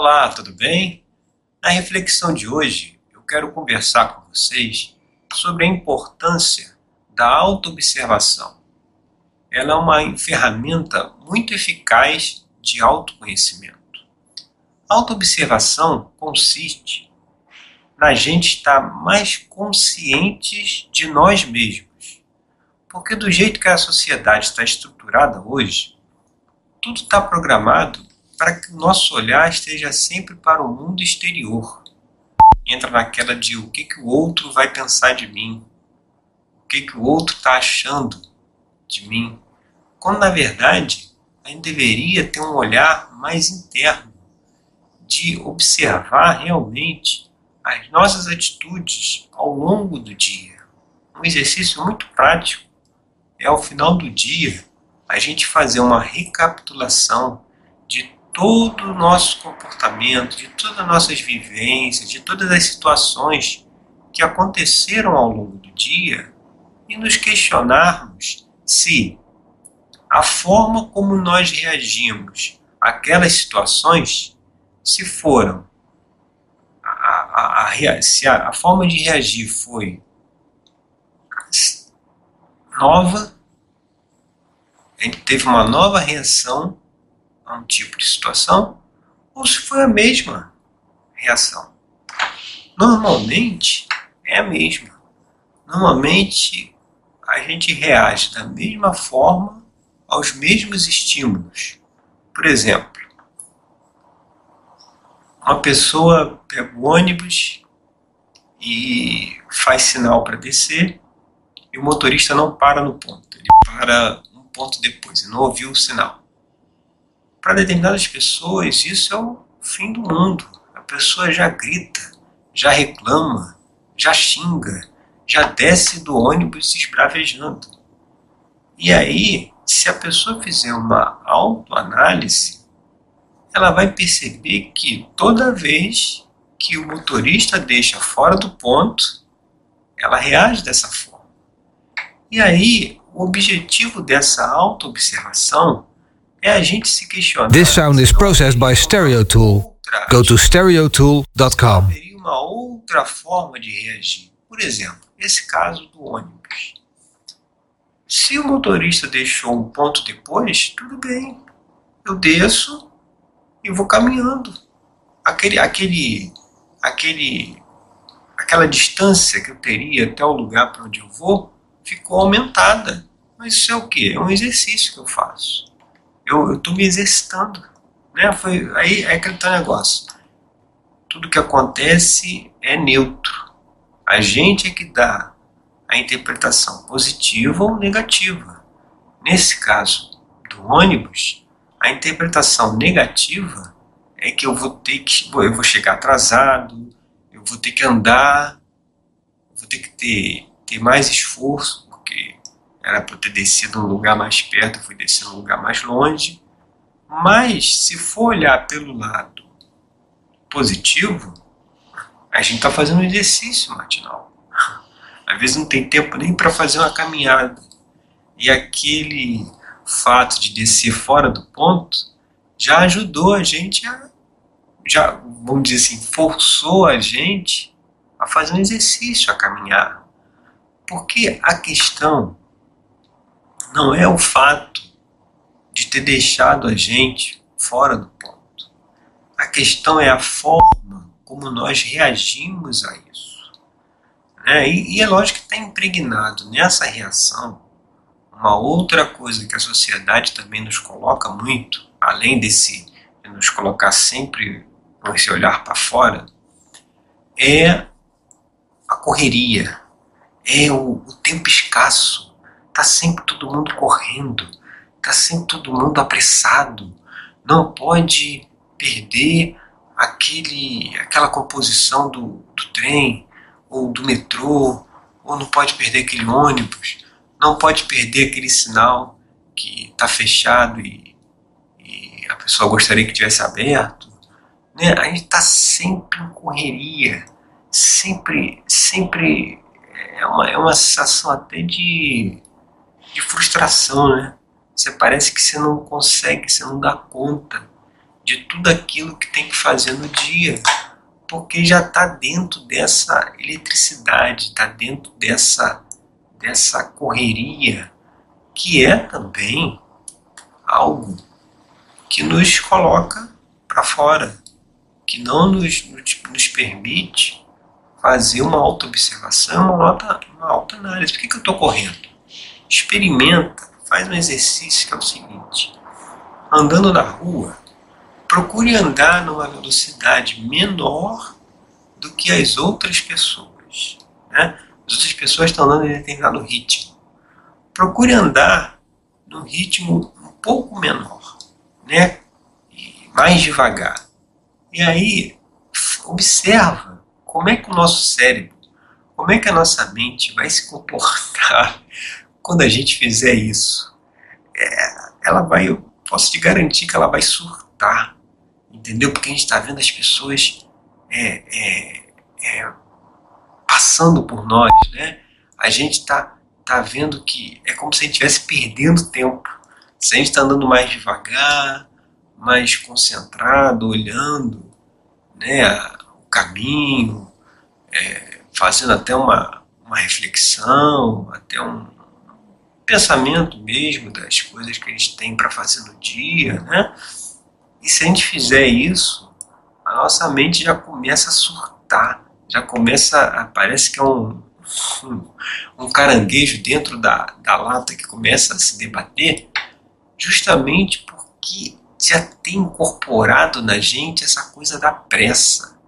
Olá, tudo bem? Na reflexão de hoje, eu quero conversar com vocês sobre a importância da autoobservação. Ela é uma ferramenta muito eficaz de autoconhecimento. Autoobservação consiste na gente estar mais conscientes de nós mesmos. Porque do jeito que a sociedade está estruturada hoje, tudo está programado para que o nosso olhar esteja sempre para o mundo exterior. Entra naquela de o que, que o outro vai pensar de mim, o que, que o outro está achando de mim, quando na verdade a gente deveria ter um olhar mais interno, de observar realmente as nossas atitudes ao longo do dia. Um exercício muito prático é ao final do dia a gente fazer uma recapitulação de todo o nosso comportamento, de todas as nossas vivências, de todas as situações que aconteceram ao longo do dia e nos questionarmos se a forma como nós reagimos àquelas situações, se foram a, a, a, se a, a forma de reagir foi nova, a gente teve uma nova reação a um tipo de situação ou se foi a mesma reação. Normalmente é a mesma. Normalmente a gente reage da mesma forma aos mesmos estímulos. Por exemplo, uma pessoa pega o ônibus e faz sinal para descer e o motorista não para no ponto. Ele para um ponto depois e não ouviu o sinal para determinadas pessoas isso é o fim do mundo. A pessoa já grita, já reclama, já xinga, já desce do ônibus se esbravejando. E aí, se a pessoa fizer uma autoanálise, ela vai perceber que toda vez que o motorista deixa fora do ponto, ela reage dessa forma. E aí, o objetivo dessa autoobservação This sound is processed by Stereotool. Go to stereotool.com. Uma outra forma de reagir. Por exemplo, esse caso do ônibus. Se o motorista deixou um ponto depois, tudo bem. Eu desço e vou caminhando. Aquele, aquele, aquele, aquela distância que eu teria até o lugar para onde eu vou ficou aumentada. Mas isso é o que? É um exercício que eu faço eu estou me exercitando. Né? Foi, aí é aquele negócio. Tudo que acontece é neutro. A gente é que dá a interpretação positiva ou negativa. Nesse caso do ônibus, a interpretação negativa é que eu vou ter que eu vou chegar atrasado, eu vou ter que andar, vou ter que ter, ter mais esforço, porque era para ter descido um lugar mais perto, fui descer um lugar mais longe. Mas, se for olhar pelo lado positivo, a gente está fazendo um exercício matinal. Às vezes não tem tempo nem para fazer uma caminhada. E aquele fato de descer fora do ponto já ajudou a gente a. Já, vamos dizer assim, forçou a gente a fazer um exercício, a caminhar. Porque a questão não é o fato de ter deixado a gente fora do ponto. A questão é a forma como nós reagimos a isso. Né? E, e é lógico que está impregnado nessa reação uma outra coisa que a sociedade também nos coloca muito, além desse de nos colocar sempre com esse olhar para fora, é a correria, é o, o tempo escasso Tá sempre todo mundo correndo, tá sempre todo mundo apressado. Não pode perder aquele, aquela composição do, do trem ou do metrô, ou não pode perder aquele ônibus, não pode perder aquele sinal que está fechado e, e, a pessoa gostaria que tivesse aberto. Né? A gente está sempre em correria, sempre, sempre é uma, é uma sensação até de de frustração, né? Você parece que você não consegue, você não dá conta de tudo aquilo que tem que fazer no dia, porque já está dentro dessa eletricidade, está dentro dessa, dessa correria, que é também algo que nos coloca para fora, que não nos, nos permite fazer uma auto-observação, uma auto, uma auto-análise. Por que, que eu estou correndo? Experimenta, faz um exercício que é o seguinte: andando na rua, procure andar numa velocidade menor do que as outras pessoas. Né? As outras pessoas estão andando em determinado ritmo. Procure andar num ritmo um pouco menor, né? E mais devagar. E aí, observa como é que o nosso cérebro, como é que a nossa mente vai se comportar quando a gente fizer isso. É, ela vai, eu posso te garantir que ela vai surtar entendeu? Porque a gente está vendo as pessoas é, é, é, passando por nós, né? A gente está tá vendo que é como se a gente estivesse perdendo tempo. Se a gente está andando mais devagar, mais concentrado, olhando né, o caminho, é, fazendo até uma, uma reflexão, até um pensamento mesmo das coisas que a gente tem para fazer no dia, né? E se a gente fizer isso, a nossa mente já começa a surtar, já começa a. Parece que é um, um, um caranguejo dentro da, da lata que começa a se debater, justamente porque já tem incorporado na gente essa coisa da pressa,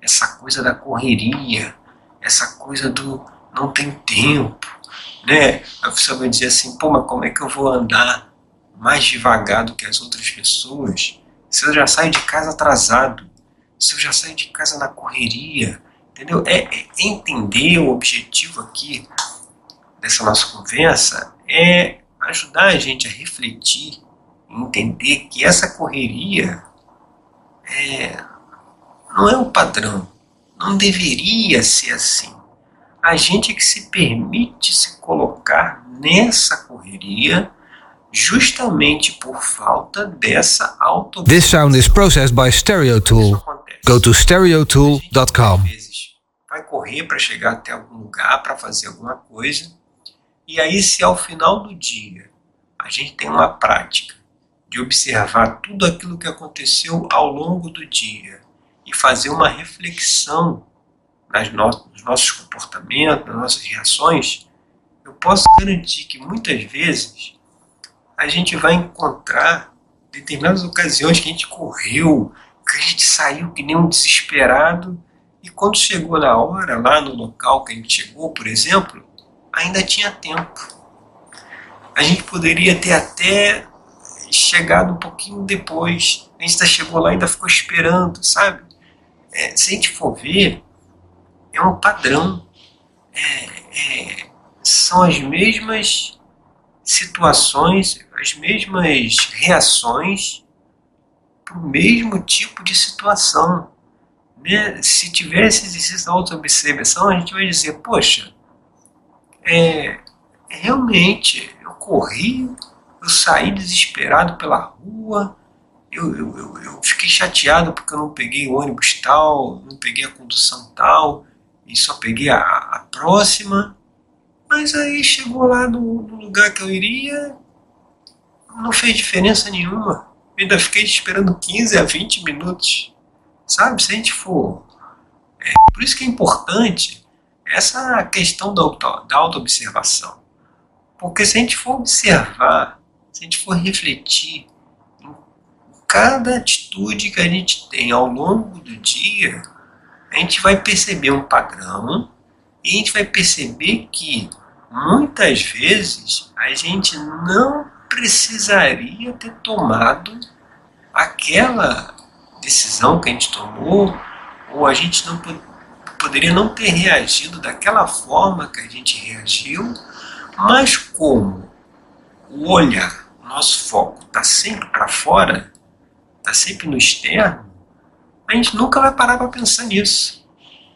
essa coisa da correria, essa coisa do não tem tempo, né? A pessoa vai dizer assim, pô, mas como é que eu vou andar mais devagar do que as outras pessoas? se eu já saio de casa atrasado, se eu já saio de casa na correria, entendeu? É, é entender o objetivo aqui dessa nossa conversa é ajudar a gente a refletir, entender que essa correria é, não é o padrão, não deveria ser assim. A gente é que se permite se colocar nessa correria justamente por falta dessa auto This sound is processed by Stereo Tool. Go to stereotool.com. Vai correr para chegar até algum lugar para fazer alguma coisa. E aí se ao final do dia a gente tem uma prática de observar tudo aquilo que aconteceu ao longo do dia e fazer uma reflexão nas no nos nossos comportamentos, nas nossas reações, eu posso garantir que muitas vezes a gente vai encontrar determinadas ocasiões que a gente correu, que a gente saiu que nem um desesperado, e quando chegou na hora, lá no local que a gente chegou, por exemplo, ainda tinha tempo. A gente poderia ter até chegado um pouquinho depois. A gente chegou lá e ainda ficou esperando, sabe? É, se a gente for ver, é um padrão. É, é, são as mesmas situações, as mesmas reações para o mesmo tipo de situação. Né? Se tivesse exercício da auto-observação, a gente vai dizer, poxa, é, realmente, eu corri, eu saí desesperado pela rua, eu, eu, eu, fiquei chateado porque eu não peguei o ônibus tal, não peguei a condução tal, e só peguei a, a próxima. Mas aí chegou lá no, no lugar que eu iria, não fez diferença nenhuma. Eu ainda fiquei esperando 15 a 20 minutos. Sabe? Se a gente for. É, por isso que é importante essa questão da, auto, da autoobservação. Porque se a gente for observar, se a gente for refletir em cada atitude que a gente tem ao longo do dia, a gente vai perceber um padrão e a gente vai perceber que muitas vezes a gente não precisaria ter tomado aquela decisão que a gente tomou, ou a gente não poderia não ter reagido daquela forma que a gente reagiu, mas como? O olhar, nosso foco está sempre para fora, está sempre no externo, a gente nunca vai parar para pensar nisso.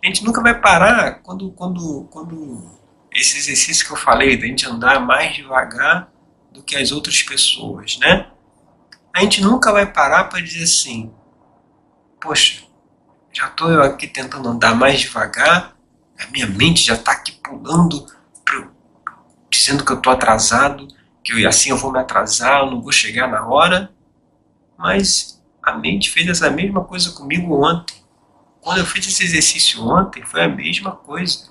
A gente nunca vai parar quando, quando, quando esse exercício que eu falei, da gente andar mais devagar do que as outras pessoas, né? A gente nunca vai parar para dizer assim, poxa, já estou eu aqui tentando andar mais devagar, a minha mente já está aqui pulando, pro, dizendo que eu estou atrasado, que eu, assim eu vou me atrasar, eu não vou chegar na hora. Mas a mente fez essa mesma coisa comigo ontem. Quando eu fiz esse exercício ontem, foi a mesma coisa.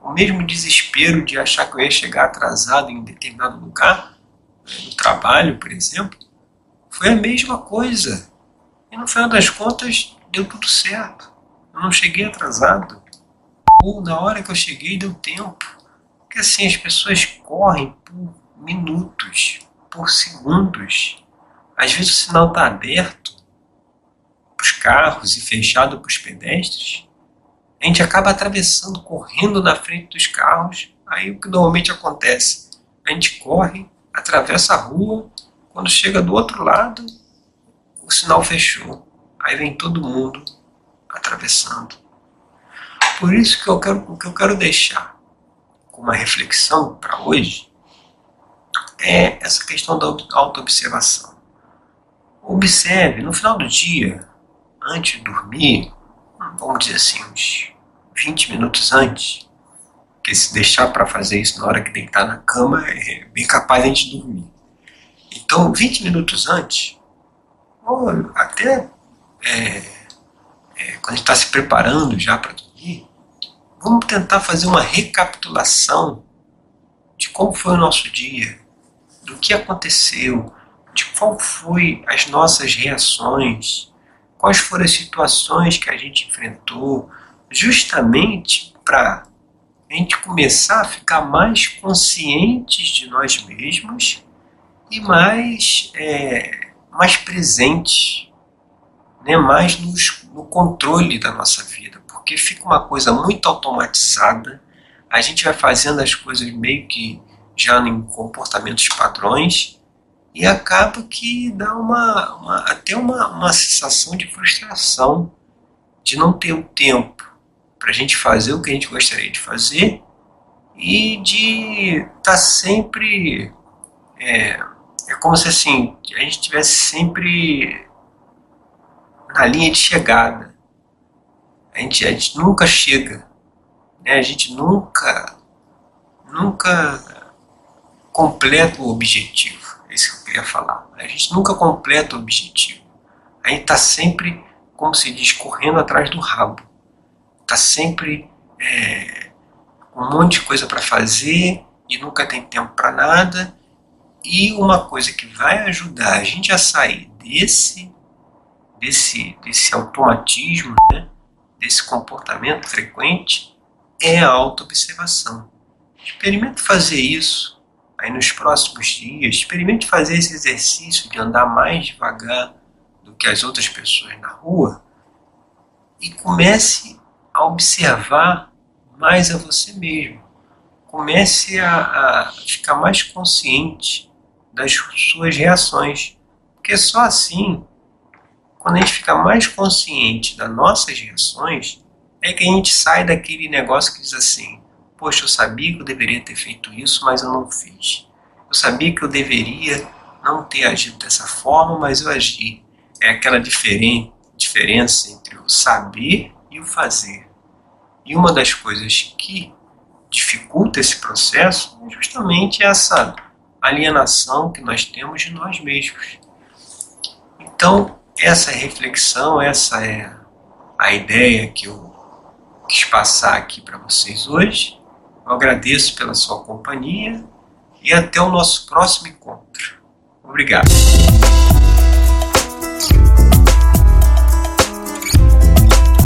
O mesmo desespero de achar que eu ia chegar atrasado em determinado lugar, no trabalho, por exemplo, foi a mesma coisa. E no final das contas, deu tudo certo. Eu não cheguei atrasado. Ou na hora que eu cheguei, deu tempo. Porque assim, as pessoas correm por minutos, por segundos. Às vezes o sinal está aberto para os carros e fechado para os pedestres. A gente acaba atravessando, correndo na frente dos carros. Aí o que normalmente acontece? A gente corre, atravessa a rua, quando chega do outro lado, o sinal fechou. Aí vem todo mundo atravessando. Por isso que eu quero, o que eu quero deixar como uma reflexão para hoje é essa questão da autoobservação. Observe no final do dia, antes de dormir, vamos dizer assim, uns 20 minutos antes, porque se deixar para fazer isso na hora que deitar na cama é bem capaz de a gente dormir. Então, 20 minutos antes, ou até é, é, quando a gente está se preparando já para dormir, vamos tentar fazer uma recapitulação de como foi o nosso dia, do que aconteceu, de qual foi as nossas reações, quais foram as situações que a gente enfrentou, justamente para a gente começar a ficar mais conscientes de nós mesmos e mais, é, mais presentes né, mais nos, no controle da nossa vida, porque fica uma coisa muito automatizada, a gente vai fazendo as coisas meio que já em comportamentos padrões e acaba que dá uma, uma até uma, uma sensação de frustração de não ter o tempo para a gente fazer o que a gente gostaria de fazer e de estar tá sempre é, é como se assim a gente tivesse sempre na linha de chegada. A gente, a gente nunca chega, né? a gente nunca, nunca completa o objetivo. Isso que eu queria falar. A gente nunca completa o objetivo. A gente está sempre, como se diz, correndo atrás do rabo. Está sempre é, um monte de coisa para fazer e nunca tem tempo para nada. E uma coisa que vai ajudar a gente a sair desse desse, desse automatismo, né, desse comportamento frequente, é a autoobservação. Experimente fazer isso aí nos próximos dias, experimente fazer esse exercício de andar mais devagar do que as outras pessoas na rua e comece a observar mais a você mesmo. Comece a, a ficar mais consciente das suas reações, porque só assim quando a gente fica mais consciente das nossas reações, é que a gente sai daquele negócio que diz assim: Poxa, eu sabia que eu deveria ter feito isso, mas eu não fiz. Eu sabia que eu deveria não ter agido dessa forma, mas eu agi. É aquela diferen diferença entre o saber e o fazer. E uma das coisas que dificulta esse processo é justamente essa alienação que nós temos de nós mesmos. Então, essa reflexão, essa é a ideia que eu quis passar aqui para vocês hoje. Eu agradeço pela sua companhia e até o nosso próximo encontro. Obrigado.